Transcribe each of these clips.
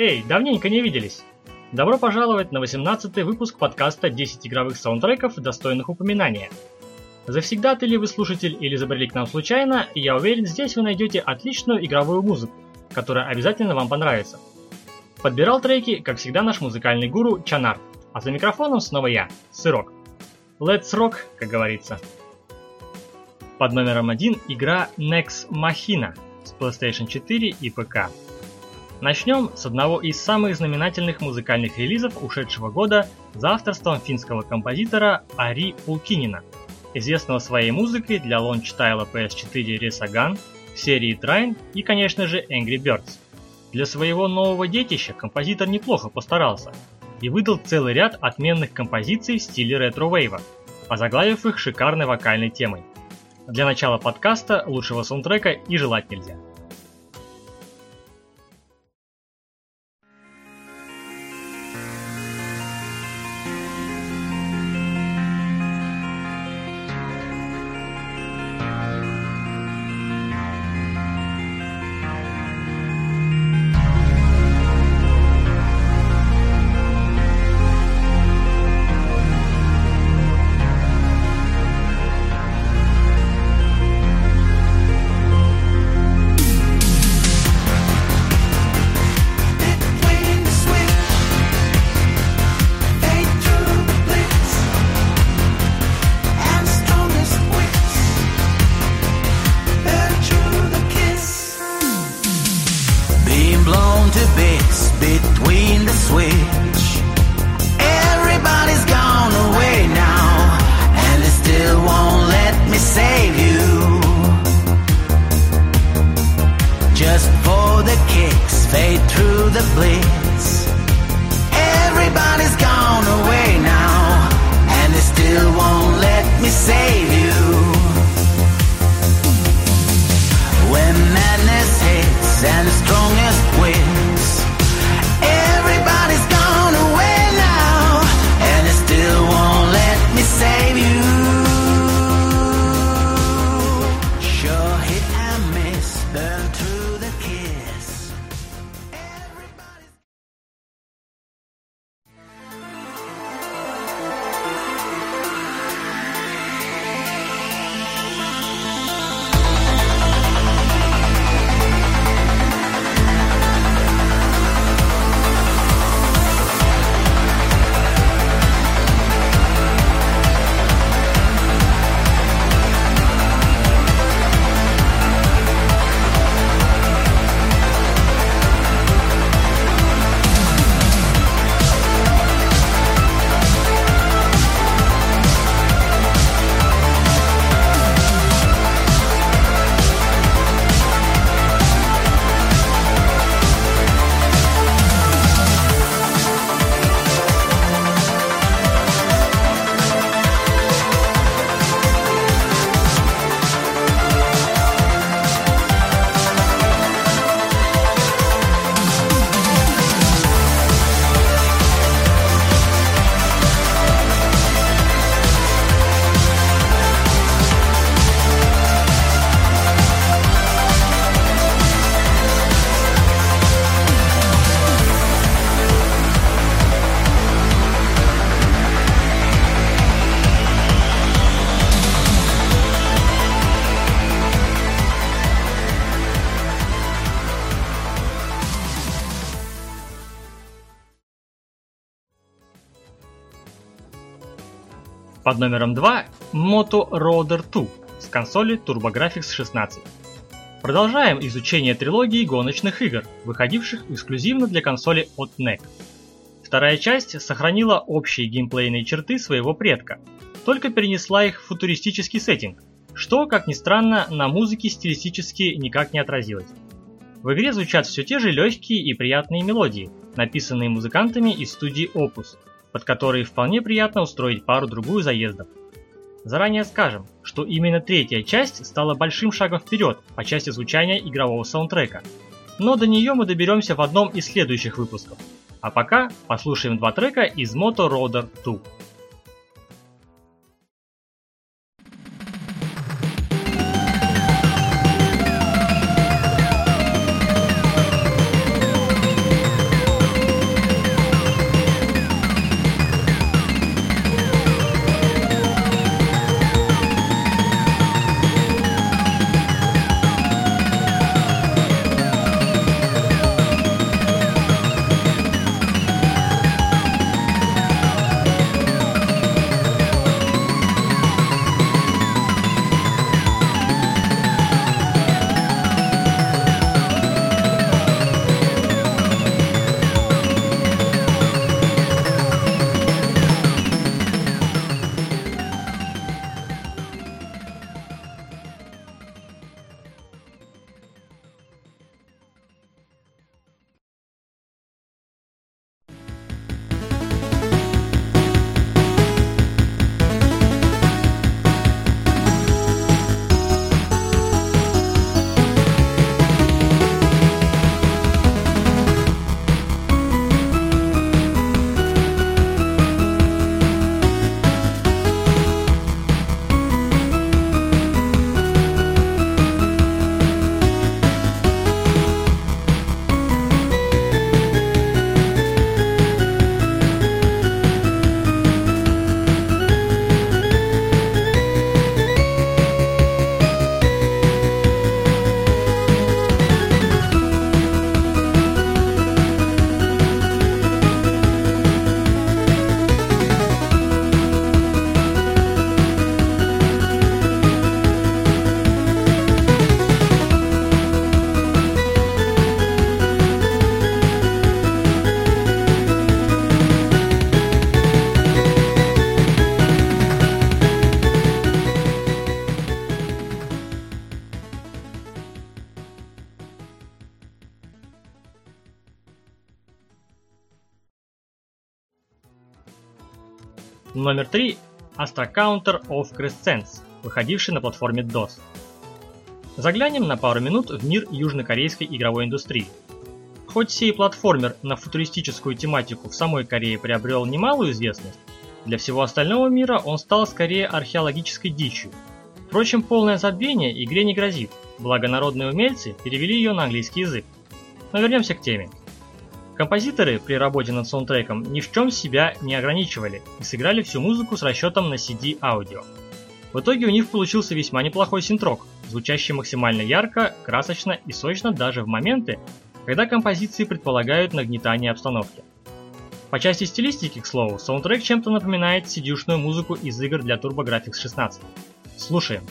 Эй, давненько не виделись! Добро пожаловать на 18-й выпуск подкаста «10 игровых саундтреков, достойных упоминания». Завсегда ли вы слушатель или забрели к нам случайно, я уверен, здесь вы найдете отличную игровую музыку, которая обязательно вам понравится. Подбирал треки, как всегда, наш музыкальный гуру Чанар, а за микрофоном снова я, Сырок. Let's rock, как говорится. Под номером один игра Nex Machina с PlayStation 4 и ПК. Начнем с одного из самых знаменательных музыкальных релизов ушедшего года за авторством финского композитора Ари Пулккинена, известного своей музыкой для launch title а PS4 Resogun, серии Trine и, конечно же, Angry Birds. Для своего нового детища композитор неплохо постарался и выдал целый ряд отменных композиций в стиле ретро-вейва, озаглавив их шикарной вокальной темой. Для начала подкаста лучшего саундтрека и желать нельзя. Под номером 2 Moto Roader 2 с консоли TurboGrafx 16. Продолжаем изучение трилогии гоночных игр, выходивших эксклюзивно для консоли от NEC. Вторая часть сохранила общие геймплейные черты своего предка, только перенесла их в футуристический сеттинг, что, как ни странно, на музыке стилистически никак не отразилось. В игре звучат все те же легкие и приятные мелодии, написанные музыкантами из студии Opus, под которые вполне приятно устроить пару-другую заездов. Заранее скажем, что именно третья часть стала большим шагом вперед по части звучания игрового саундтрека. Но до нее мы доберемся в одном из следующих выпусков. А пока послушаем два трека из Moto Roader 2. Номер 3 – Astra Counter of Crescents, выходивший на платформе DOS. Заглянем на пару минут в мир южнокорейской игровой индустрии. Хоть сей платформер на футуристическую тематику в самой Корее приобрел немалую известность, для всего остального мира он стал скорее археологической дичью. Впрочем, полное забвение игре не грозит, благо народные умельцы перевели ее на английский язык. Но вернемся к теме. Композиторы при работе над саундтреком ни в чем себя не ограничивали и сыграли всю музыку с расчетом на CD-аудио. В итоге у них получился весьма неплохой синтрок, звучащий максимально ярко, красочно и сочно даже в моменты, когда композиции предполагают нагнетание обстановки. По части стилистики, к слову, саундтрек чем-то напоминает сидюшную музыку из игр для TurboGrafx 16. Слушаем.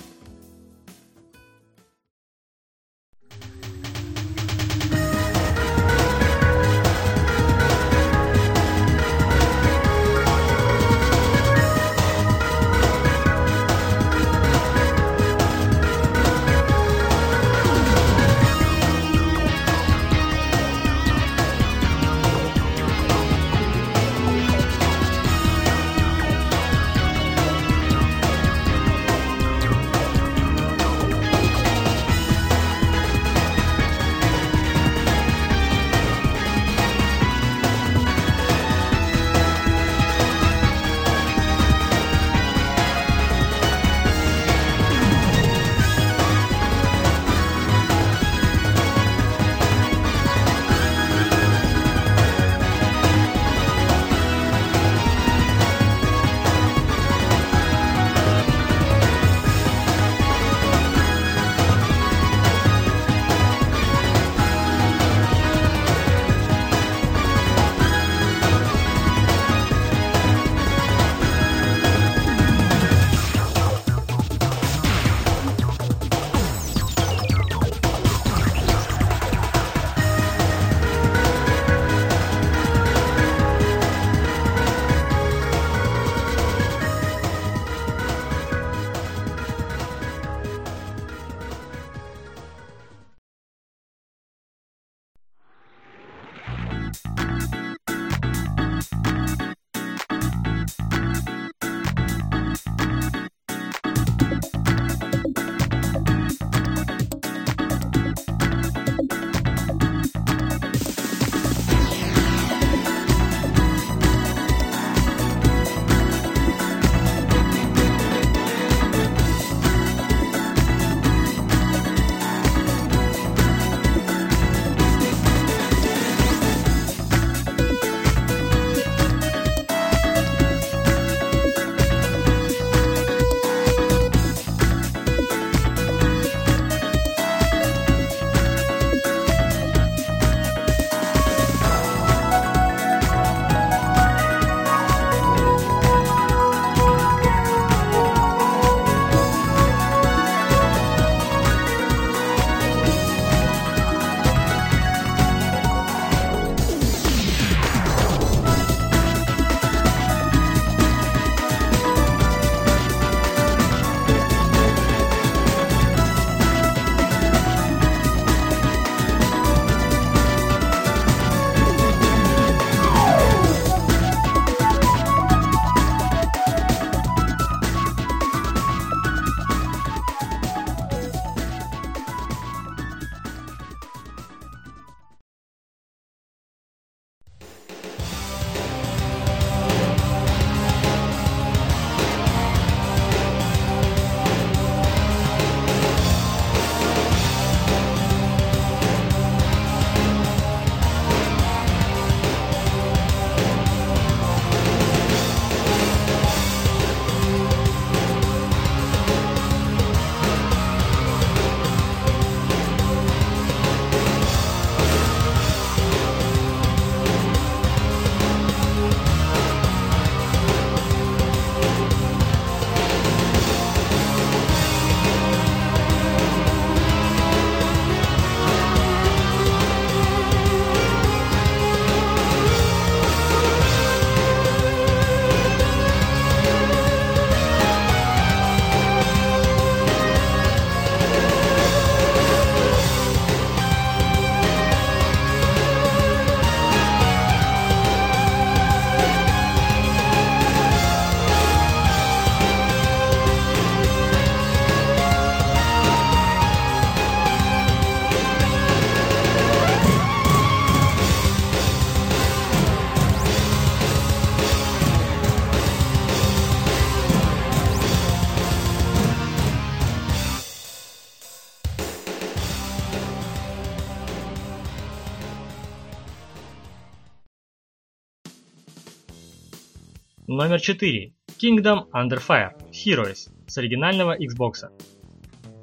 Номер 4. Kingdom Under Fire Heroes с оригинального Xbox.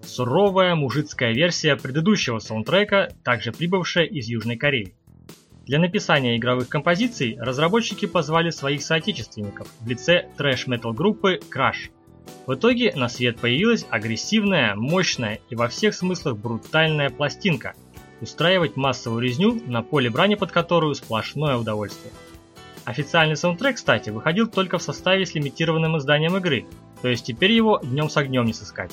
Суровая мужицкая версия предыдущего саундтрека, также прибывшая из Южной Кореи. Для написания игровых композиций разработчики позвали своих соотечественников в лице трэш-метал группы Crash. В итоге на свет появилась агрессивная, мощная и во всех смыслах брутальная пластинка, устраивать массовую резню на поле брани под которую сплошное удовольствие. Официальный саундтрек, кстати, выходил только в составе с лимитированным изданием игры, то есть теперь его днем с огнем не сыскать.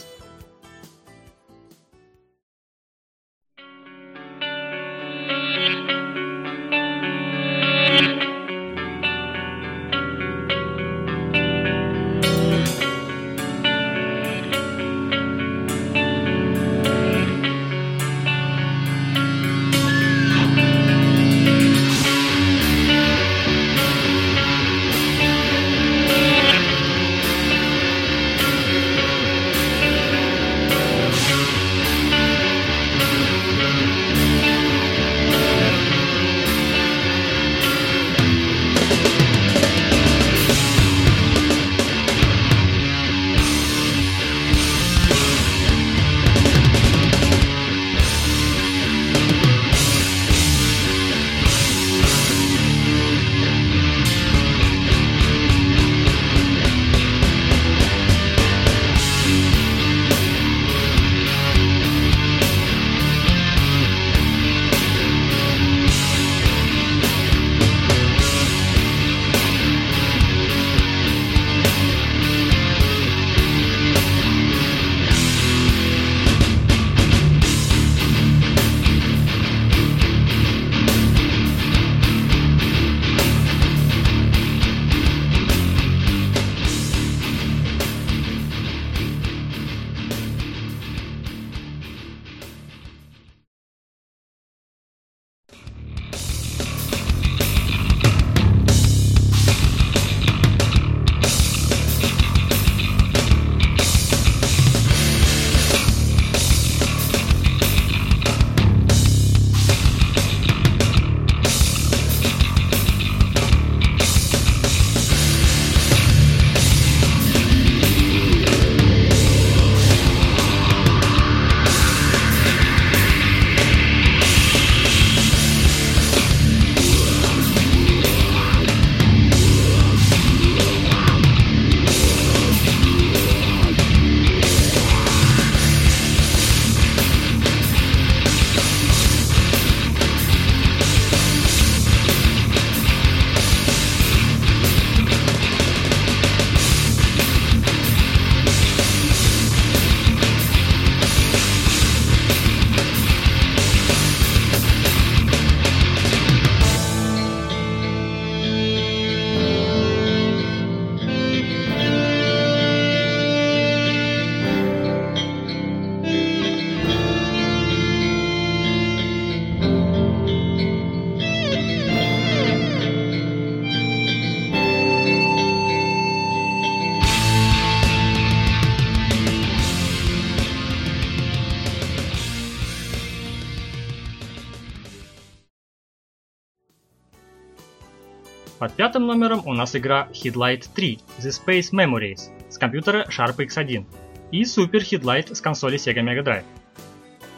Пятым номером у нас игра Headlight 3 The Space Memories с компьютера Sharp X1 и Super Headlight с консоли Sega Mega Drive.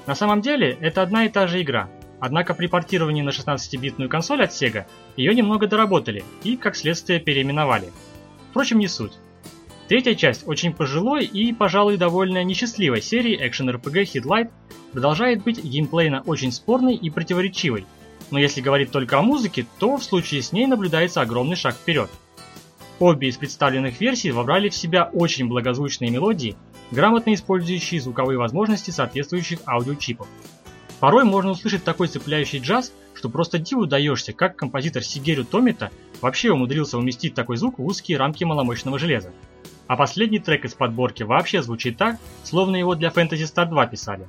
На самом деле это одна и та же игра, однако при портировании на 16-битную консоль от Sega ее немного доработали и, как следствие, переименовали. Впрочем, не суть. Третья часть очень пожилой и, пожалуй, довольно несчастливой серии экшен-RPG Headlight продолжает быть геймплейно очень спорной и противоречивой, но если говорить только о музыке, то в случае с ней наблюдается огромный шаг вперед. Обе из представленных версий вобрали в себя очень благозвучные мелодии, грамотно использующие звуковые возможности соответствующих аудиочипов. Порой можно услышать такой цепляющий джаз, что просто диву даешься, как композитор Сигерю Томита вообще умудрился уместить такой звук в узкие рамки маломощного железа. А последний трек из подборки вообще звучит так, словно его для Fantasy Star 2 писали.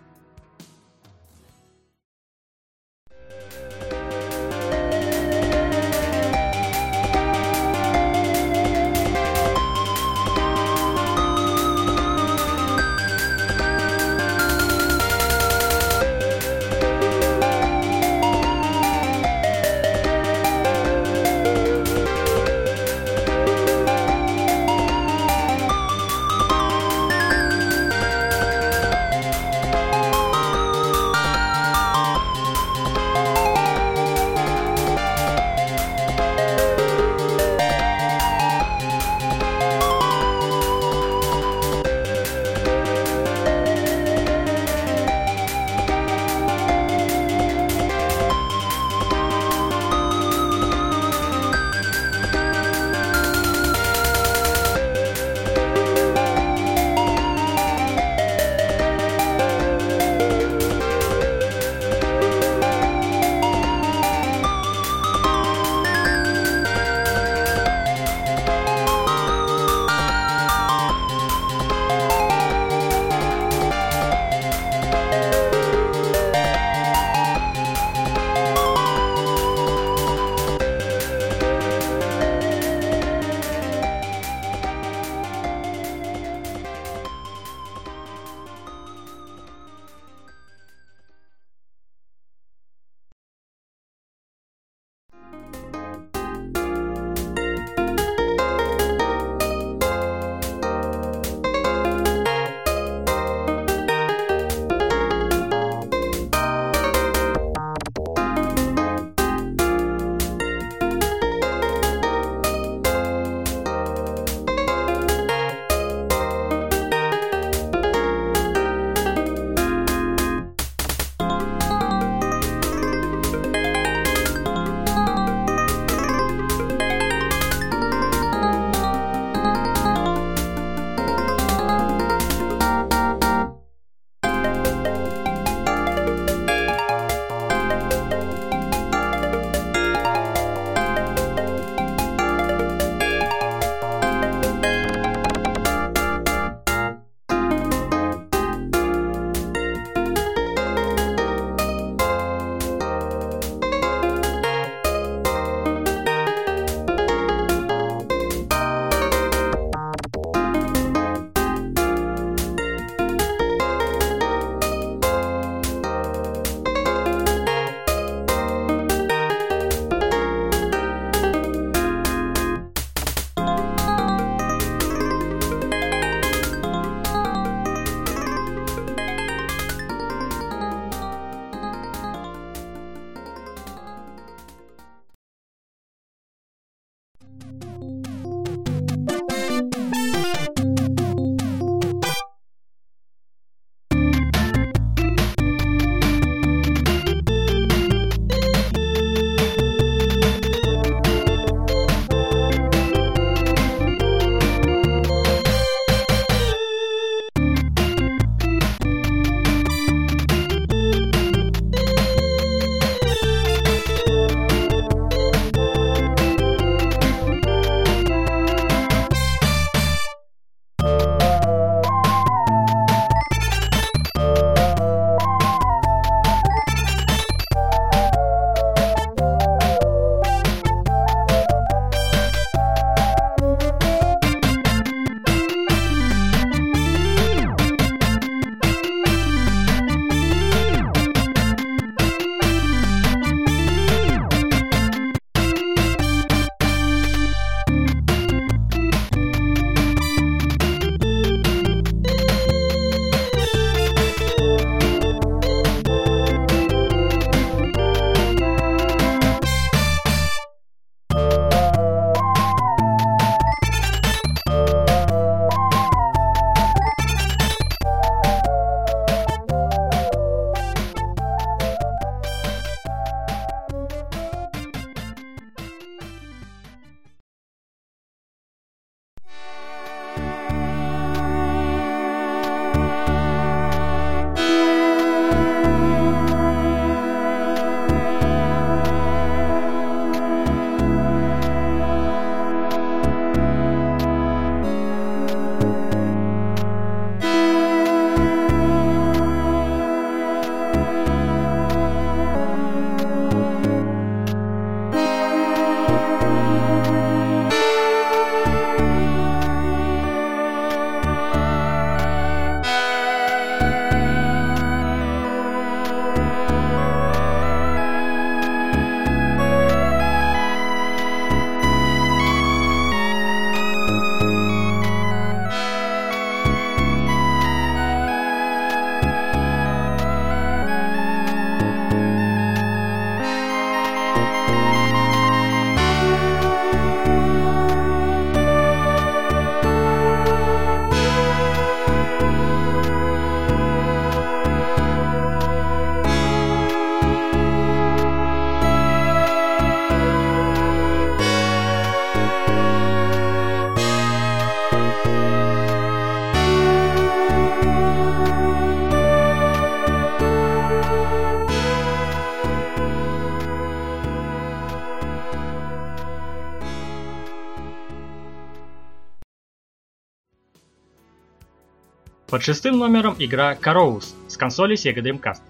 Шестым номером игра Carouse с консоли Sega Dreamcast.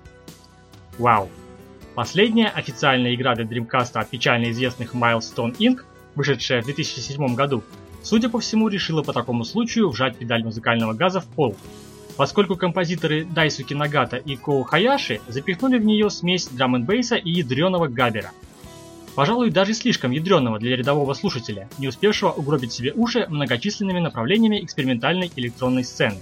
Вау! Последняя официальная игра для Dreamcast от печально известных Milestone Inc., вышедшая в 2007 году, судя по всему, решила по такому случаю вжать педаль музыкального газа в пол, поскольку композиторы Дайсуки Нагата и Коу Хаяши запихнули в нее смесь драм н и ядреного габера. Пожалуй, даже слишком ядреного для рядового слушателя, не успевшего угробить себе уши многочисленными направлениями экспериментальной электронной сцены.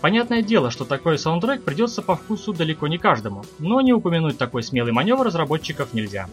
Понятное дело, что такой саундтрек придется по вкусу далеко не каждому, но не упомянуть такой смелый маневр разработчиков нельзя.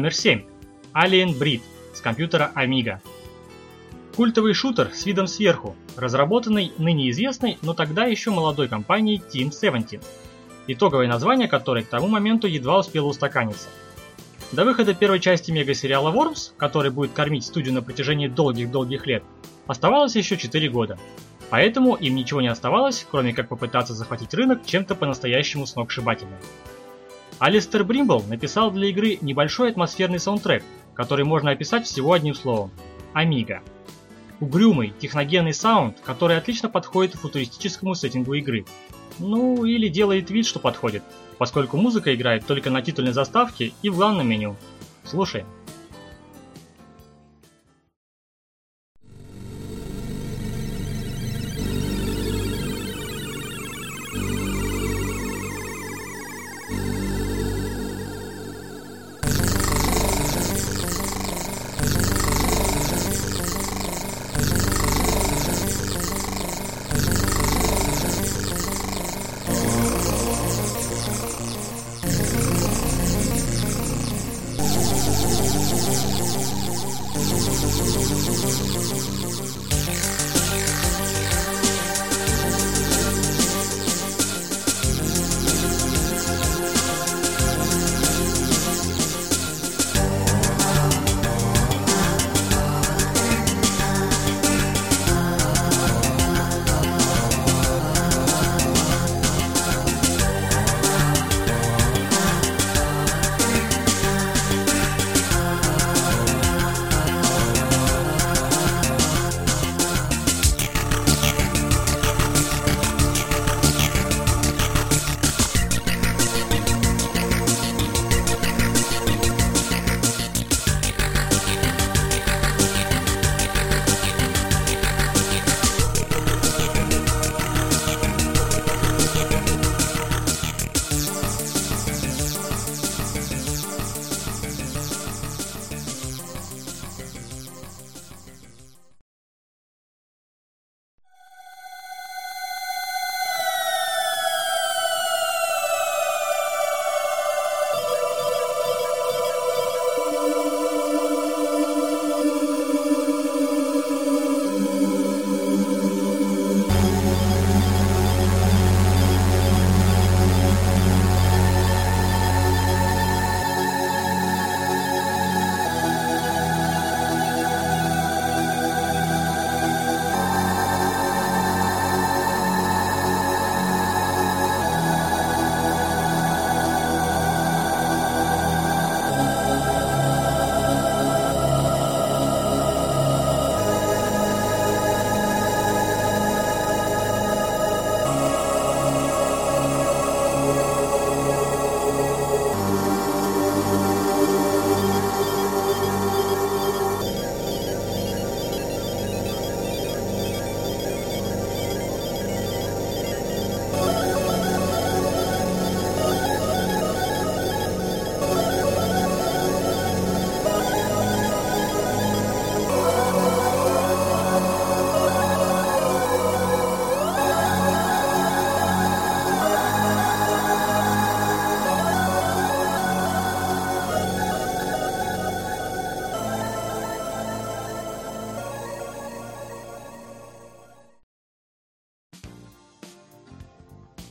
Номер 7. Alien Breed с компьютера Amiga. Культовый шутер с видом сверху, разработанный ныне известной, но тогда еще молодой компанией Team 17, итоговое название которой к тому моменту едва успело устаканиться. До выхода первой части мега-сериала Worms, который будет кормить студию на протяжении долгих-долгих лет, оставалось еще 4 года. Поэтому им ничего не оставалось, кроме как попытаться захватить рынок чем-то по-настоящему сногсшибательным. Алистер Бримбл написал для игры небольшой атмосферный саундтрек, который можно описать всего одним словом – Амиго. Угрюмый, техногенный саунд, который отлично подходит футуристическому сеттингу игры. Ну, или делает вид, что подходит, поскольку музыка играет только на титульной заставке и в главном меню. Слушаем.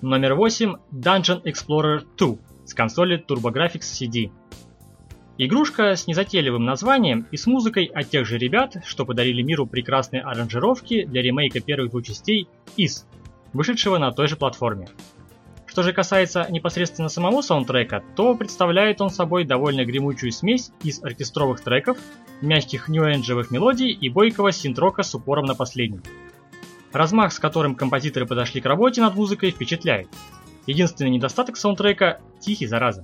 Номер 8 Dungeon Explorer 2 с консоли TurboGrafx CD. Игрушка с незатейливым названием и с музыкой от тех же ребят, что подарили миру прекрасные аранжировки для ремейка первых двух частей Is, вышедшего на той же платформе. Что же касается непосредственно самого саундтрека, то представляет он собой довольно гремучую смесь из оркестровых треков, мягких нью-энджевых мелодий и бойкого синтрока с упором на последний. Размах, с которым композиторы подошли к работе над музыкой, впечатляет. Единственный недостаток саундтрека – тихий зараза.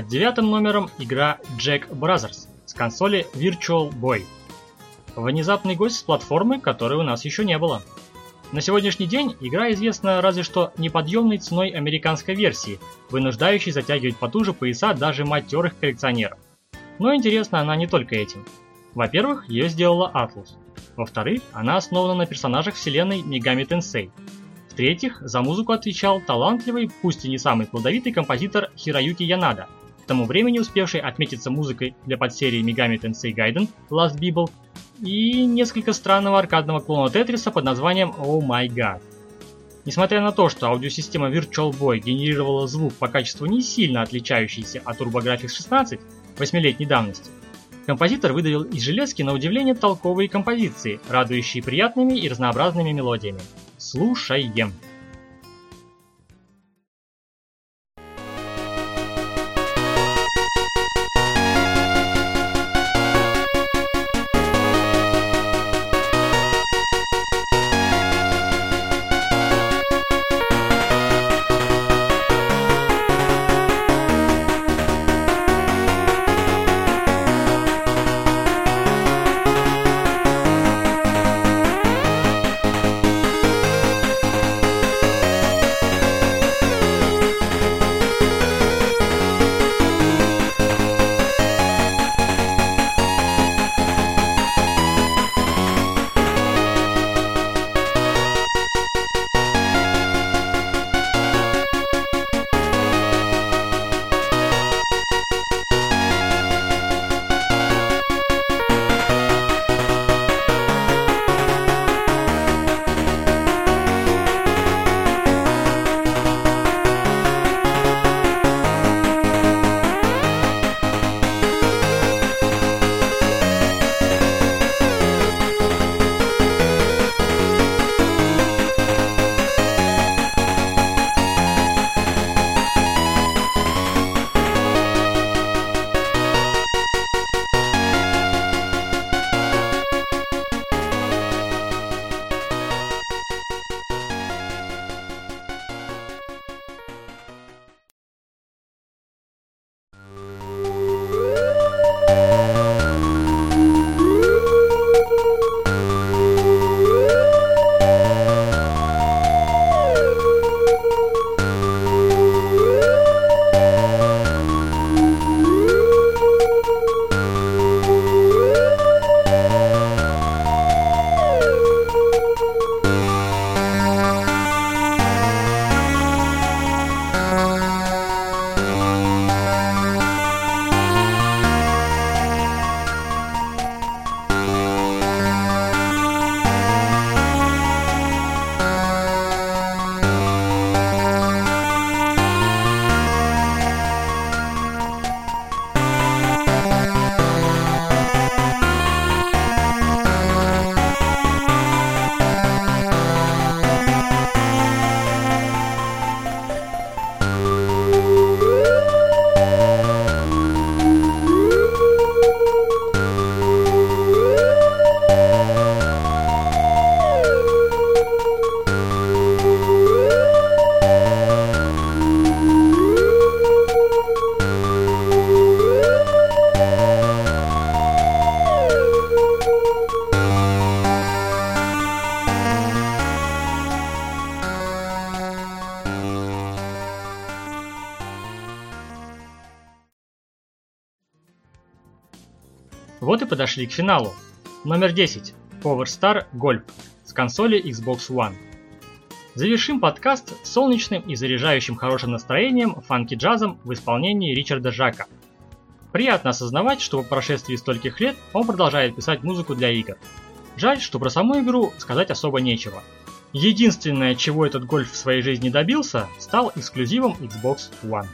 Под девятым номером игра Jack Brothers с консоли Virtual Boy. Внезапный гость с платформы, которой у нас еще не было. На сегодняшний день игра известна разве что неподъемной ценой американской версии, вынуждающей затягивать потуже пояса даже матерых коллекционеров. Но интересна она не только этим. Во-первых, ее сделала Atlus. Во-вторых, она основана на персонажах вселенной Megami Tensei. В-третьих, за музыку отвечал талантливый, пусть и не самый плодовитый композитор Хироюки Янада, тому времени успевший отметиться музыкой для подсерии Megami Tensei Gaiden Last Bible и несколько странного аркадного клона Тетриса под названием Oh My God. Несмотря на то, что аудиосистема Virtual Boy генерировала звук по качеству не сильно отличающийся от TurboGrafx 16 8-летней давности, композитор выдавил из железки на удивление толковые композиции, радующие приятными и разнообразными мелодиями. Слушаем! Подошли к финалу. Номер 10. Power Star Golf с консоли Xbox One. Завершим подкаст солнечным и заряжающим хорошим настроением фанки-джазом в исполнении Ричарда Жака. Приятно осознавать, что по прошествии стольких лет он продолжает писать музыку для игр. Жаль, что про саму игру сказать особо нечего. Единственное, чего этот гольф в своей жизни добился, стал эксклюзивом Xbox One.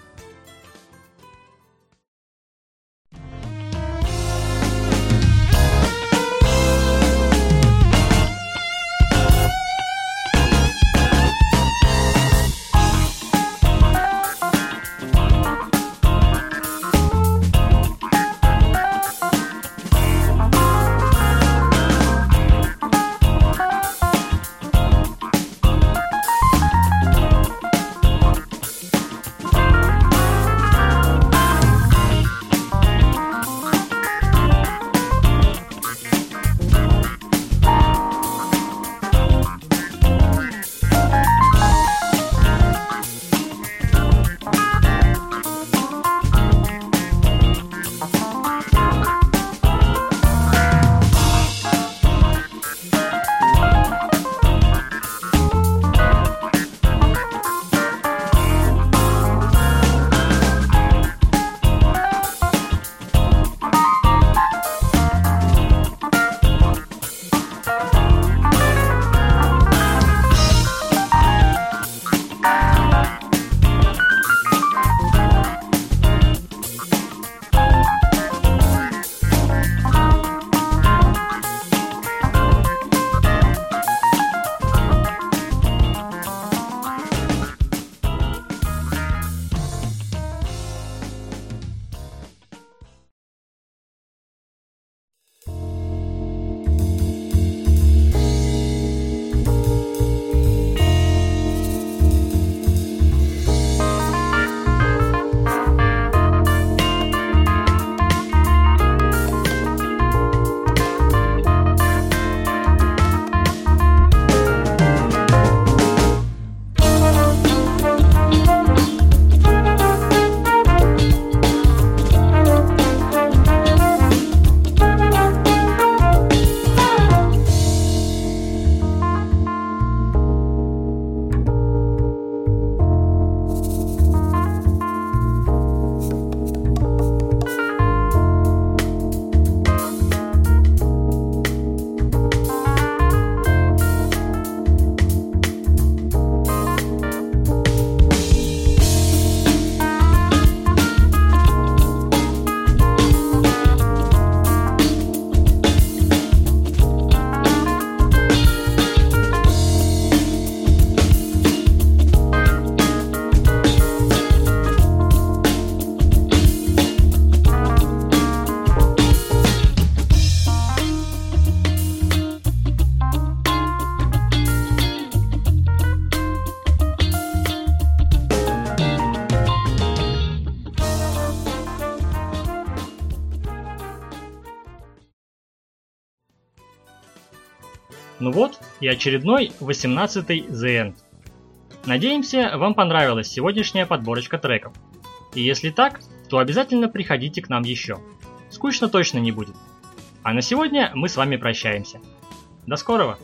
Ну вот и очередной 18-й The End. Надеемся, вам понравилась сегодняшняя подборочка треков. И если так, то обязательно приходите к нам еще. Скучно точно не будет. А на сегодня мы с вами прощаемся. До скорого!